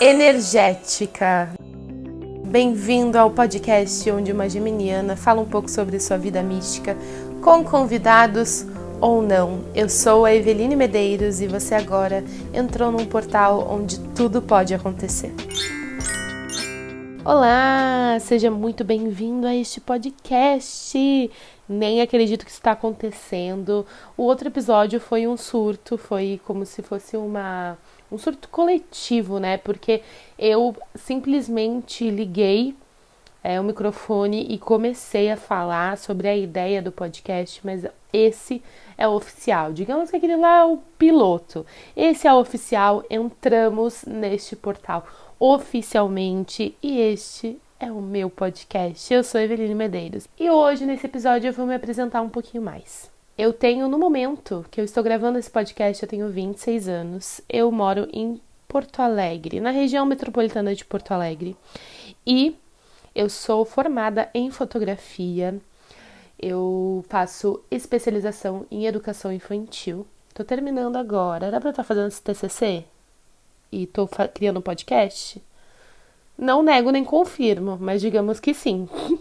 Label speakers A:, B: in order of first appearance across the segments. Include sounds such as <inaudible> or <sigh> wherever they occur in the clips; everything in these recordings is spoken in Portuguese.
A: energética. Bem-vindo ao podcast onde uma geminiana fala um pouco sobre sua vida mística, com convidados ou não. Eu sou a Eveline Medeiros e você agora entrou num portal onde tudo pode acontecer. Olá, seja muito bem-vindo a este podcast. Nem acredito que está acontecendo. O outro episódio foi um surto, foi como se fosse uma um surto coletivo, né? Porque eu simplesmente liguei é, o microfone e comecei a falar sobre a ideia do podcast, mas esse é o oficial. Digamos que aquele lá é o piloto. Esse é o oficial. Entramos neste portal oficialmente e este é o meu podcast. Eu sou Eveline Medeiros e hoje nesse episódio eu vou me apresentar um pouquinho mais. Eu tenho, no momento que eu estou gravando esse podcast, eu tenho 26 anos. Eu moro em Porto Alegre, na região metropolitana de Porto Alegre. E eu sou formada em fotografia. Eu faço especialização em educação infantil. Tô terminando agora. Era para estar fazendo esse TCC? E tô criando um podcast? Não nego nem confirmo, mas digamos que sim. <laughs>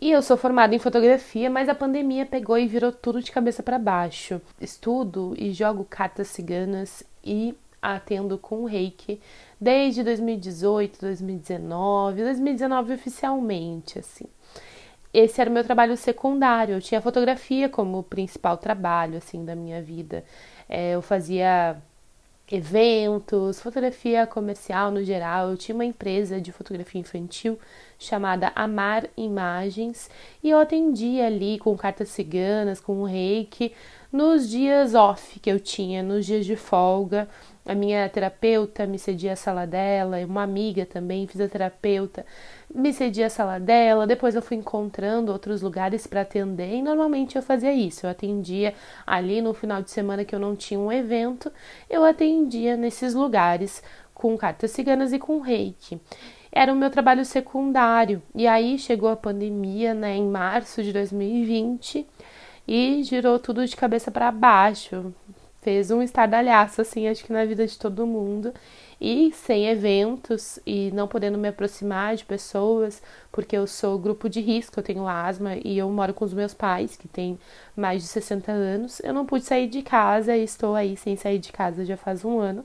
A: E eu sou formada em fotografia, mas a pandemia pegou e virou tudo de cabeça para baixo. Estudo e jogo cartas ciganas e atendo com reiki desde 2018, 2019, 2019 oficialmente, assim. Esse era o meu trabalho secundário. Eu tinha fotografia como principal trabalho, assim, da minha vida. É, eu fazia eventos, fotografia comercial no geral. Eu tinha uma empresa de fotografia infantil chamada Amar Imagens e eu atendia ali com cartas ciganas, com reiki, nos dias off que eu tinha, nos dias de folga. A minha terapeuta me cedia a sala dela, uma amiga também, fisioterapeuta, me cedia a sala dela. Depois eu fui encontrando outros lugares para atender e normalmente eu fazia isso. Eu atendia ali no final de semana que eu não tinha um evento, eu atendia nesses lugares com cartas ciganas e com reiki era o meu trabalho secundário. E aí chegou a pandemia, né, em março de 2020 e girou tudo de cabeça para baixo. Fez um estardalhaço assim, acho que na vida de todo mundo. E sem eventos e não podendo me aproximar de pessoas, porque eu sou grupo de risco, eu tenho asma e eu moro com os meus pais, que têm mais de 60 anos. Eu não pude sair de casa e estou aí sem sair de casa já faz um ano.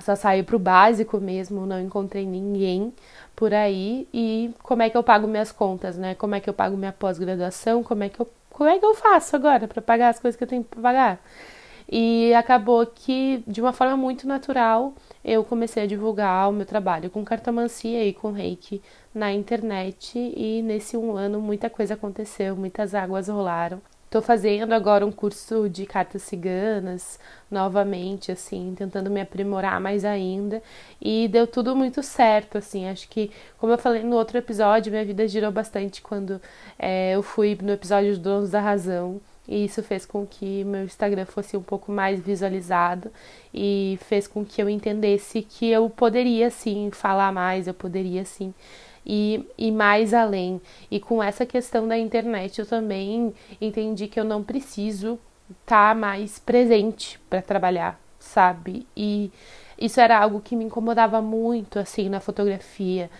A: Só saí pro básico mesmo, não encontrei ninguém por aí. E como é que eu pago minhas contas, né? Como é que eu pago minha pós-graduação? Como é que eu como é que eu faço agora para pagar as coisas que eu tenho para pagar? E acabou que, de uma forma muito natural, eu comecei a divulgar o meu trabalho com cartomancia e com reiki na internet. E nesse um ano, muita coisa aconteceu, muitas águas rolaram. Estou fazendo agora um curso de cartas ciganas, novamente, assim, tentando me aprimorar mais ainda. E deu tudo muito certo, assim. Acho que, como eu falei no outro episódio, minha vida girou bastante quando é, eu fui no episódio dos Donos da Razão. E isso fez com que meu Instagram fosse um pouco mais visualizado e fez com que eu entendesse que eu poderia sim falar mais, eu poderia sim e, e mais além. E com essa questão da internet, eu também entendi que eu não preciso estar tá mais presente para trabalhar, sabe? E isso era algo que me incomodava muito, assim, na fotografia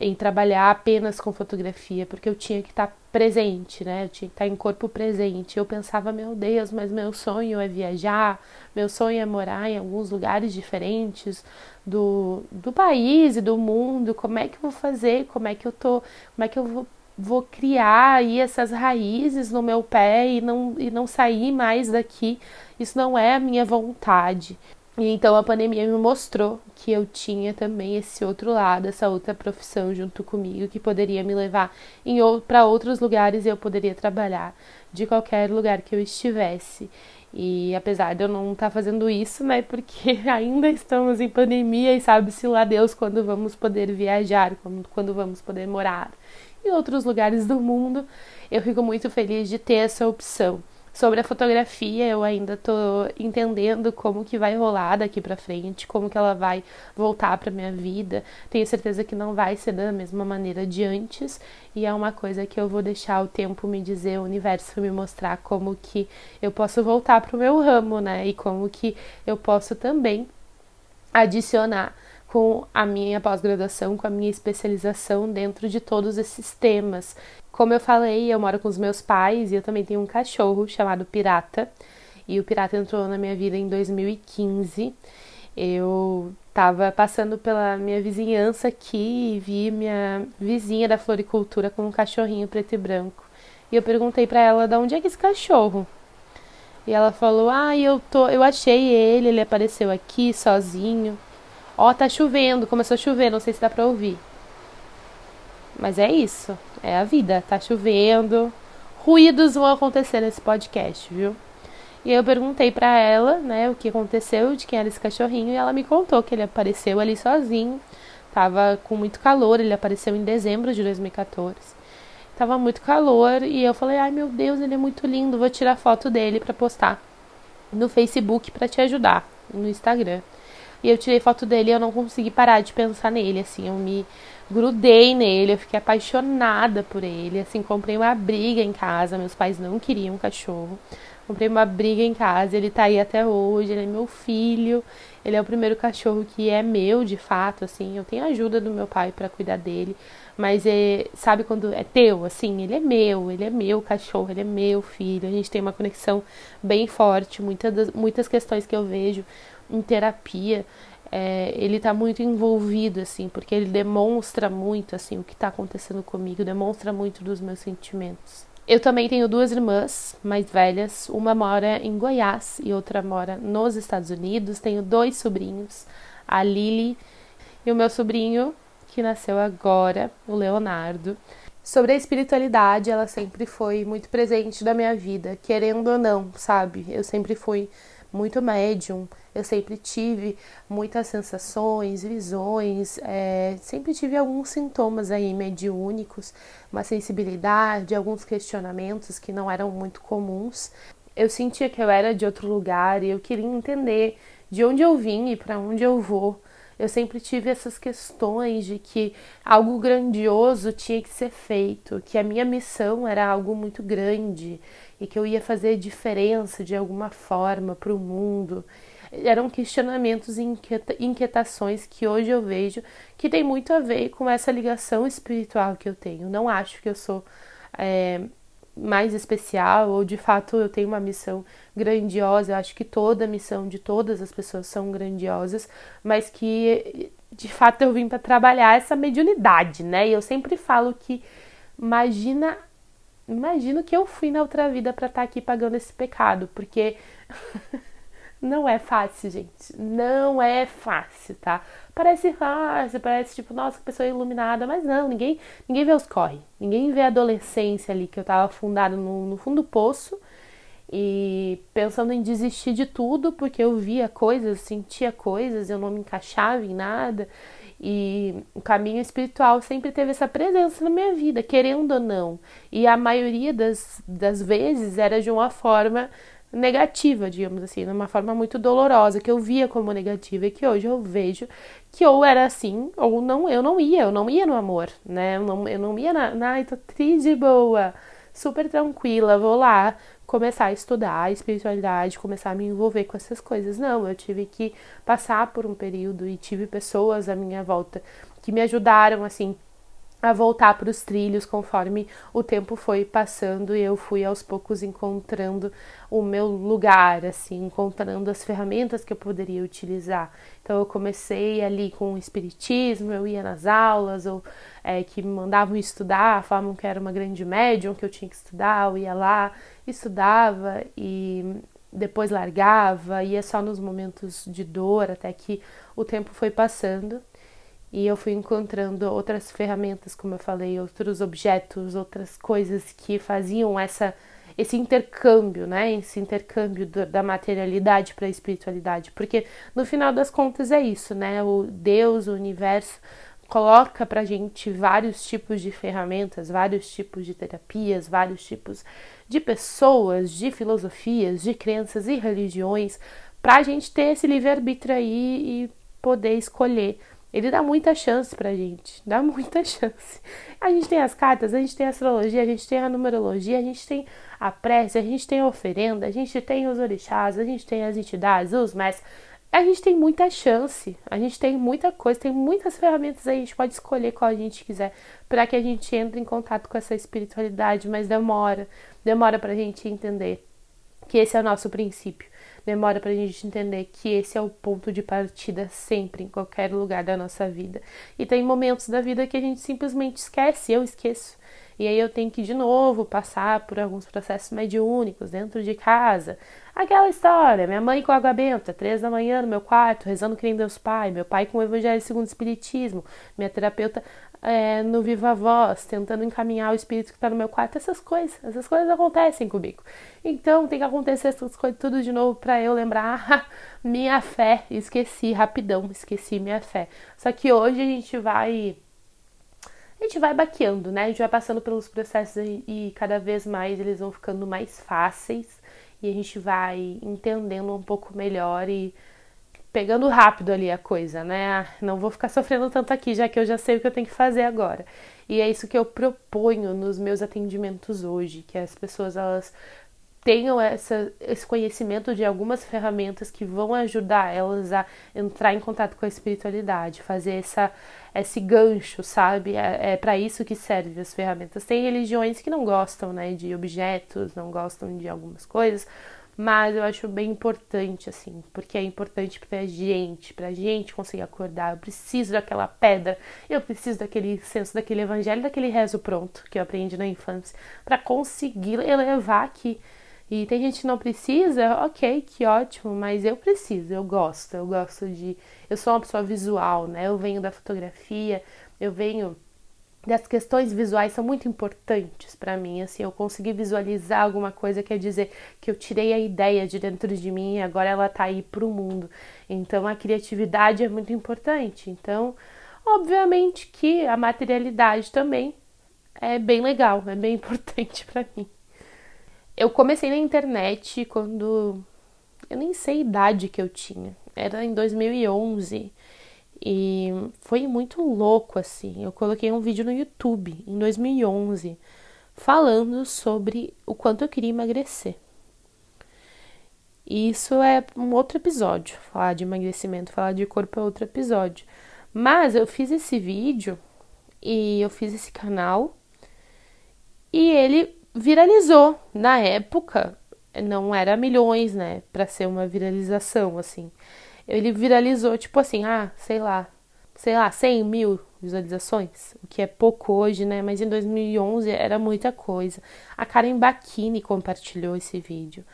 A: em trabalhar apenas com fotografia, porque eu tinha que estar presente, né? Eu tinha que estar em corpo presente. Eu pensava, meu Deus, mas meu sonho é viajar, meu sonho é morar em alguns lugares diferentes do, do país e do mundo. Como é que eu vou fazer? Como é que eu tô? Como é que eu vou, vou criar aí essas raízes no meu pé e não, e não sair mais daqui? Isso não é a minha vontade. E então a pandemia me mostrou que eu tinha também esse outro lado, essa outra profissão junto comigo que poderia me levar para outros lugares e eu poderia trabalhar de qualquer lugar que eu estivesse. E apesar de eu não estar tá fazendo isso, né, porque <laughs> ainda estamos em pandemia e sabe-se lá Deus quando vamos poder viajar, quando vamos poder morar em outros lugares do mundo, eu fico muito feliz de ter essa opção. Sobre a fotografia, eu ainda tô entendendo como que vai rolar daqui para frente, como que ela vai voltar para minha vida. Tenho certeza que não vai ser da mesma maneira de antes, e é uma coisa que eu vou deixar o tempo me dizer, o universo me mostrar como que eu posso voltar pro meu ramo, né? E como que eu posso também adicionar com a minha pós-graduação, com a minha especialização dentro de todos esses temas. Como eu falei, eu moro com os meus pais e eu também tenho um cachorro chamado Pirata. E o Pirata entrou na minha vida em 2015. Eu estava passando pela minha vizinhança aqui e vi minha vizinha da floricultura com um cachorrinho preto e branco. E eu perguntei para ela de onde é que esse cachorro? E ela falou: "Ah, eu tô, eu achei ele, ele apareceu aqui sozinho. Ó, tá chovendo, começou a chover, não sei se dá para ouvir. Mas é isso, é a vida, tá chovendo. Ruídos vão acontecer nesse podcast, viu? E eu perguntei para ela, né, o que aconteceu, de quem era esse cachorrinho, e ela me contou que ele apareceu ali sozinho. Tava com muito calor, ele apareceu em dezembro de 2014. Tava muito calor e eu falei: "Ai, meu Deus, ele é muito lindo, vou tirar foto dele para postar no Facebook para te ajudar, no Instagram". E eu tirei foto dele e eu não consegui parar de pensar nele, assim, eu me grudei nele, eu fiquei apaixonada por ele, assim, comprei uma briga em casa, meus pais não queriam um cachorro. Comprei uma briga em casa, ele tá aí até hoje, ele é meu filho. Ele é o primeiro cachorro que é meu, de fato, assim. Eu tenho a ajuda do meu pai para cuidar dele, mas é, sabe quando é teu, assim, ele é meu, ele é meu cachorro, ele é meu filho. A gente tem uma conexão bem forte, muitas muitas questões que eu vejo em terapia, é, ele tá muito envolvido, assim, porque ele demonstra muito, assim, o que tá acontecendo comigo, demonstra muito dos meus sentimentos. Eu também tenho duas irmãs mais velhas, uma mora em Goiás e outra mora nos Estados Unidos. Tenho dois sobrinhos, a Lily e o meu sobrinho que nasceu agora, o Leonardo. Sobre a espiritualidade, ela sempre foi muito presente na minha vida, querendo ou não, sabe? Eu sempre fui muito médium, eu sempre tive muitas sensações, visões, é, sempre tive alguns sintomas aí mediúnicos, uma sensibilidade, alguns questionamentos que não eram muito comuns. Eu sentia que eu era de outro lugar e eu queria entender de onde eu vim e para onde eu vou. Eu sempre tive essas questões de que algo grandioso tinha que ser feito, que a minha missão era algo muito grande e que eu ia fazer diferença de alguma forma para o mundo eram questionamentos e inquietações que hoje eu vejo que tem muito a ver com essa ligação espiritual que eu tenho. Não acho que eu sou é, mais especial ou de fato eu tenho uma missão grandiosa. Eu acho que toda missão de todas as pessoas são grandiosas, mas que de fato eu vim para trabalhar essa mediunidade, né? E eu sempre falo que imagina imagino que eu fui na outra vida para estar tá aqui pagando esse pecado, porque <laughs> Não é fácil, gente. Não é fácil, tá? Parece fácil, parece tipo, nossa, que pessoa iluminada, mas não, ninguém, ninguém vê os corre. Ninguém vê a adolescência ali que eu tava afundada no, no fundo do poço e pensando em desistir de tudo porque eu via coisas, sentia coisas, eu não me encaixava em nada. E o caminho espiritual sempre teve essa presença na minha vida, querendo ou não. E a maioria das, das vezes era de uma forma negativa, digamos assim, de uma forma muito dolorosa, que eu via como negativa e que hoje eu vejo que ou era assim, ou não, eu não ia, eu não ia no amor, né? Eu não, eu não ia na, ai, tô triste boa, super tranquila, vou lá começar a estudar a espiritualidade, começar a me envolver com essas coisas. Não, eu tive que passar por um período e tive pessoas à minha volta que me ajudaram, assim, a voltar para os trilhos conforme o tempo foi passando e eu fui aos poucos encontrando o meu lugar, assim, encontrando as ferramentas que eu poderia utilizar. Então eu comecei ali com o espiritismo, eu ia nas aulas, ou é, que me mandavam estudar, falavam que era uma grande médium, que eu tinha que estudar, eu ia lá, estudava e depois largava, ia só nos momentos de dor, até que o tempo foi passando e eu fui encontrando outras ferramentas, como eu falei, outros objetos, outras coisas que faziam essa esse intercâmbio, né? Esse intercâmbio do, da materialidade para a espiritualidade, porque no final das contas é isso, né? O Deus, o universo coloca para gente vários tipos de ferramentas, vários tipos de terapias, vários tipos de pessoas, de filosofias, de crenças e religiões, para a gente ter esse livre arbítrio aí e poder escolher ele dá muita chance pra gente, dá muita chance. A gente tem as cartas, a gente tem a astrologia, a gente tem a numerologia, a gente tem a prece, a gente tem a oferenda, a gente tem os orixás, a gente tem as entidades, os mestres. a gente tem muita chance, a gente tem muita coisa, tem muitas ferramentas aí, a gente pode escolher qual a gente quiser para que a gente entre em contato com essa espiritualidade, mas demora, demora para a gente entender que esse é o nosso princípio, demora para a gente entender que esse é o ponto de partida sempre, em qualquer lugar da nossa vida. E tem momentos da vida que a gente simplesmente esquece, eu esqueço. E aí eu tenho que de novo passar por alguns processos mediúnicos dentro de casa. Aquela história, minha mãe com água benta, três da manhã no meu quarto, rezando que nem Deus Pai, meu pai com o Evangelho segundo o Espiritismo, minha terapeuta é, no Viva Voz, tentando encaminhar o espírito que está no meu quarto, essas coisas, essas coisas acontecem comigo. Então tem que acontecer essas coisas tudo de novo para eu lembrar <laughs> minha fé, esqueci rapidão, esqueci minha fé. Só que hoje a gente vai a gente vai baqueando, né? A gente vai passando pelos processos e, e cada vez mais eles vão ficando mais fáceis e a gente vai entendendo um pouco melhor e pegando rápido ali a coisa, né? Não vou ficar <laughs> sofrendo tanto aqui, já que eu já sei o que eu tenho que fazer agora. E é isso que eu proponho nos meus atendimentos hoje, que as pessoas elas tenham essa, esse conhecimento de algumas ferramentas que vão ajudar elas a entrar em contato com a espiritualidade, fazer essa, esse gancho, sabe? É, é para isso que servem as ferramentas. Tem religiões que não gostam né, de objetos, não gostam de algumas coisas, mas eu acho bem importante, assim, porque é importante pra gente, pra gente conseguir acordar. Eu preciso daquela pedra, eu preciso daquele senso, daquele evangelho, daquele rezo pronto que eu aprendi na infância, para conseguir elevar aqui e tem gente que não precisa, ok, que ótimo, mas eu preciso, eu gosto, eu gosto de. Eu sou uma pessoa visual, né? Eu venho da fotografia, eu venho das questões visuais são muito importantes para mim. Assim, eu consegui visualizar alguma coisa quer dizer que eu tirei a ideia de dentro de mim e agora ela tá aí pro mundo. Então a criatividade é muito importante. Então, obviamente que a materialidade também é bem legal, é bem <laughs> importante para mim. Eu comecei na internet quando. Eu nem sei a idade que eu tinha. Era em 2011. E foi muito louco assim. Eu coloquei um vídeo no YouTube em 2011 falando sobre o quanto eu queria emagrecer. E isso é um outro episódio. Falar de emagrecimento, falar de corpo é outro episódio. Mas eu fiz esse vídeo e eu fiz esse canal e ele viralizou. Na época, não era milhões, né, para ser uma viralização, assim. Ele viralizou, tipo assim, ah, sei lá, sei lá, 100 mil visualizações, o que é pouco hoje, né, mas em 2011 era muita coisa. A Karen Bakini compartilhou esse vídeo.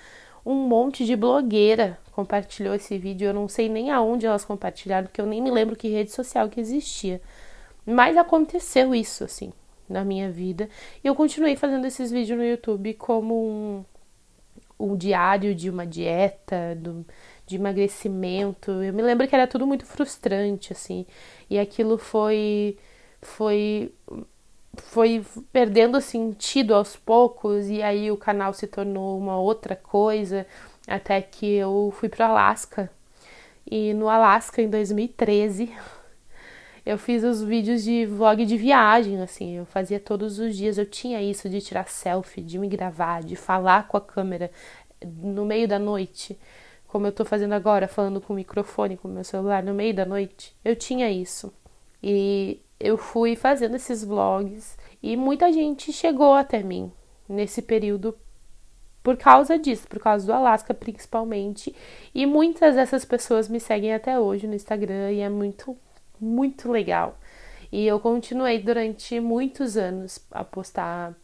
A: Um monte de blogueira compartilhou esse vídeo. Eu não sei nem aonde elas compartilharam, porque eu nem me lembro que rede social que existia. Mas aconteceu isso, assim na minha vida. E eu continuei fazendo esses vídeos no YouTube como um, um diário de uma dieta, do, de emagrecimento. Eu me lembro que era tudo muito frustrante, assim. E aquilo foi. Foi. Foi perdendo sentido aos poucos, e aí o canal se tornou uma outra coisa, até que eu fui para Alasca. E no Alasca, em 2013, <laughs> eu fiz os vídeos de vlog de viagem, assim, eu fazia todos os dias, eu tinha isso de tirar selfie, de me gravar, de falar com a câmera no meio da noite, como eu tô fazendo agora, falando com o microfone, com o meu celular no meio da noite. Eu tinha isso. E eu fui fazendo esses vlogs e muita gente chegou até mim nesse período por causa disso, por causa do Alasca principalmente. E muitas dessas pessoas me seguem até hoje no Instagram e é muito muito legal. E eu continuei durante muitos anos a postar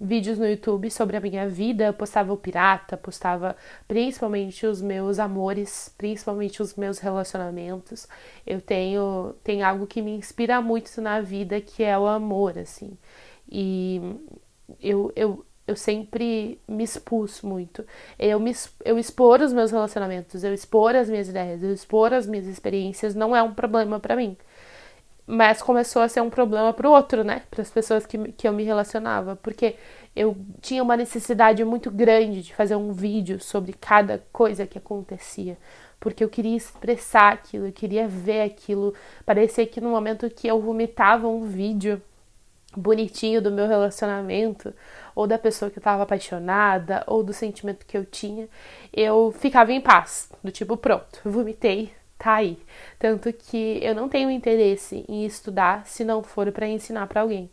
A: vídeos no YouTube sobre a minha vida, eu postava o pirata, postava principalmente os meus amores, principalmente os meus relacionamentos. Eu tenho tem algo que me inspira muito na vida, que é o amor, assim. E eu, eu, eu sempre me expus muito. Eu, me, eu expor os meus relacionamentos, eu expor as minhas ideias, eu expor as minhas experiências não é um problema para mim. Mas começou a ser um problema pro outro, né? Para as pessoas que, que eu me relacionava. Porque eu tinha uma necessidade muito grande de fazer um vídeo sobre cada coisa que acontecia. Porque eu queria expressar aquilo, eu queria ver aquilo. Parecia que no momento que eu vomitava um vídeo bonitinho do meu relacionamento, ou da pessoa que eu tava apaixonada, ou do sentimento que eu tinha, eu ficava em paz, do tipo, pronto, vomitei, tá aí. Tanto que eu não tenho interesse em estudar se não for para ensinar para alguém.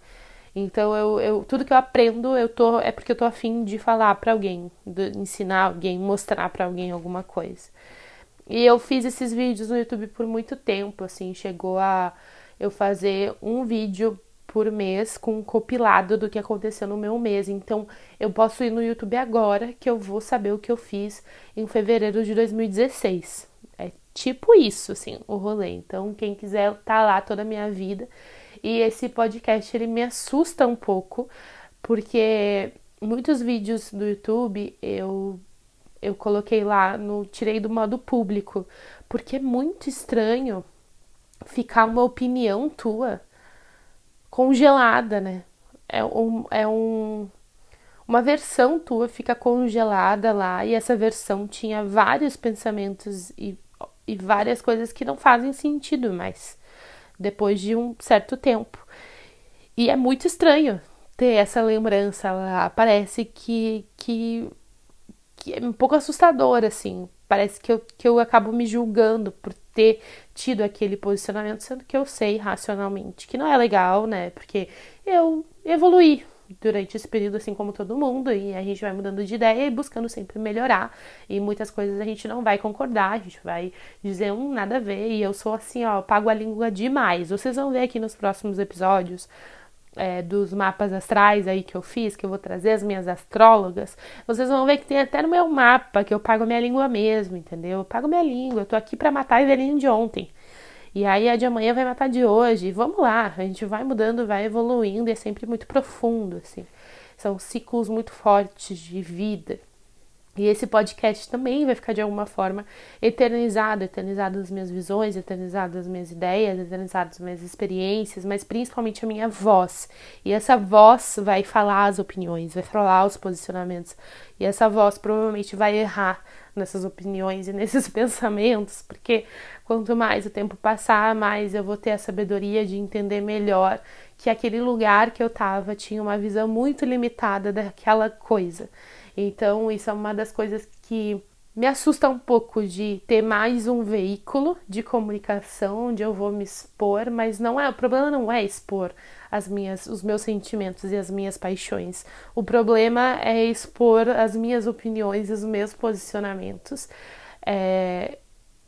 A: Então eu, eu, tudo que eu aprendo eu tô é porque eu tô afim de falar para alguém, de ensinar alguém, mostrar para alguém alguma coisa. E eu fiz esses vídeos no YouTube por muito tempo, assim, chegou a eu fazer um vídeo por mês com um do que aconteceu no meu mês. Então, eu posso ir no YouTube agora que eu vou saber o que eu fiz em fevereiro de 2016. Tipo isso, assim, o rolê. Então, quem quiser tá lá toda a minha vida. E esse podcast ele me assusta um pouco, porque muitos vídeos do YouTube eu eu coloquei lá no tirei do modo público, porque é muito estranho ficar uma opinião tua congelada, né? É, um, é um, uma versão tua fica congelada lá e essa versão tinha vários pensamentos e, e várias coisas que não fazem sentido mais depois de um certo tempo. E é muito estranho ter essa lembrança lá. Parece que, que, que é um pouco assustador, assim. Parece que eu, que eu acabo me julgando por ter tido aquele posicionamento, sendo que eu sei racionalmente que não é legal, né? Porque eu evoluí durante esse período, assim como todo mundo, e a gente vai mudando de ideia e buscando sempre melhorar. E muitas coisas a gente não vai concordar, a gente vai dizer um nada a ver, e eu sou assim, ó, pago a língua demais. Vocês vão ver aqui nos próximos episódios é, dos mapas astrais aí que eu fiz, que eu vou trazer as minhas astrólogas, vocês vão ver que tem até no meu mapa que eu pago minha língua mesmo, entendeu? Eu pago minha língua, eu tô aqui para matar a velhinha de ontem. E aí a de amanhã vai matar de hoje. Vamos lá, a gente vai mudando, vai evoluindo e é sempre muito profundo, assim. São ciclos muito fortes de vida. E esse podcast também vai ficar de alguma forma eternizado, eternizado as minhas visões, eternizado as minhas ideias, eternizado as minhas experiências, mas principalmente a minha voz. E essa voz vai falar as opiniões, vai falar os posicionamentos. E essa voz provavelmente vai errar nessas opiniões e nesses <laughs> pensamentos, porque quanto mais o tempo passar, mais eu vou ter a sabedoria de entender melhor que aquele lugar que eu tava tinha uma visão muito limitada daquela coisa. Então, isso é uma das coisas que me assusta um pouco de ter mais um veículo de comunicação onde eu vou me expor, mas não é, o problema não é expor as minhas, os meus sentimentos e as minhas paixões. O problema é expor as minhas opiniões e os meus posicionamentos, é,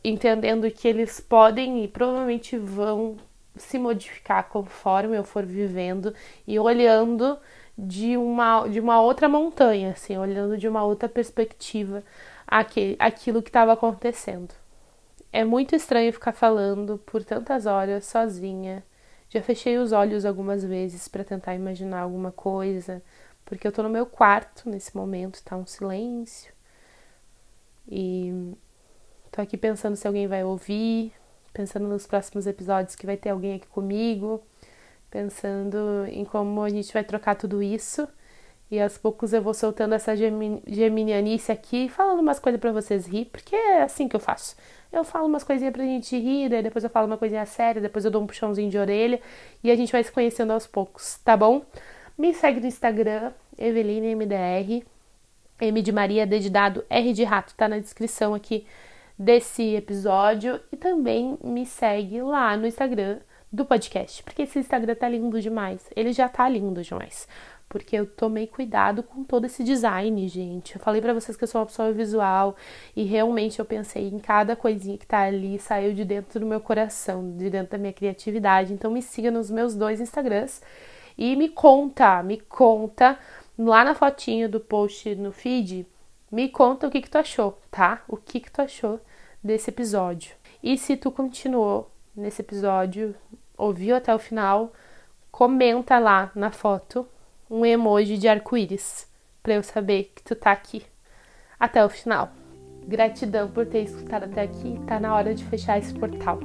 A: entendendo que eles podem e provavelmente vão se modificar conforme eu for vivendo e olhando de uma, de uma outra montanha, assim, olhando de uma outra perspectiva aquele, aquilo que estava acontecendo. É muito estranho ficar falando por tantas horas sozinha. Já fechei os olhos algumas vezes para tentar imaginar alguma coisa, porque eu tô no meu quarto nesse momento, tá um silêncio. E tô aqui pensando se alguém vai ouvir, pensando nos próximos episódios que vai ter alguém aqui comigo pensando em como a gente vai trocar tudo isso. E aos poucos eu vou soltando essa geminianice aqui, falando umas coisas para vocês rir, porque é assim que eu faço. Eu falo umas coisinhas pra gente rir, daí depois eu falo uma coisinha séria, depois eu dou um puxãozinho de orelha e a gente vai se conhecendo aos poucos, tá bom? Me segue no Instagram, EvelineMDR, M de Maria, D de dado, R de rato, tá na descrição aqui desse episódio. E também me segue lá no Instagram, do podcast, porque esse Instagram tá lindo demais. Ele já tá lindo demais. Porque eu tomei cuidado com todo esse design, gente. Eu falei para vocês que eu sou uma pessoa visual e realmente eu pensei em cada coisinha que tá ali, saiu de dentro do meu coração, de dentro da minha criatividade. Então me siga nos meus dois Instagrams e me conta, me conta lá na fotinho do post no feed, me conta o que que tu achou, tá? O que que tu achou desse episódio. E se tu continuou nesse episódio, ouviu até o final, comenta lá na foto um emoji de arco-íris para eu saber que tu tá aqui até o final. Gratidão por ter escutado até aqui. Tá na hora de fechar esse portal.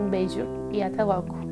A: Um beijo e até logo.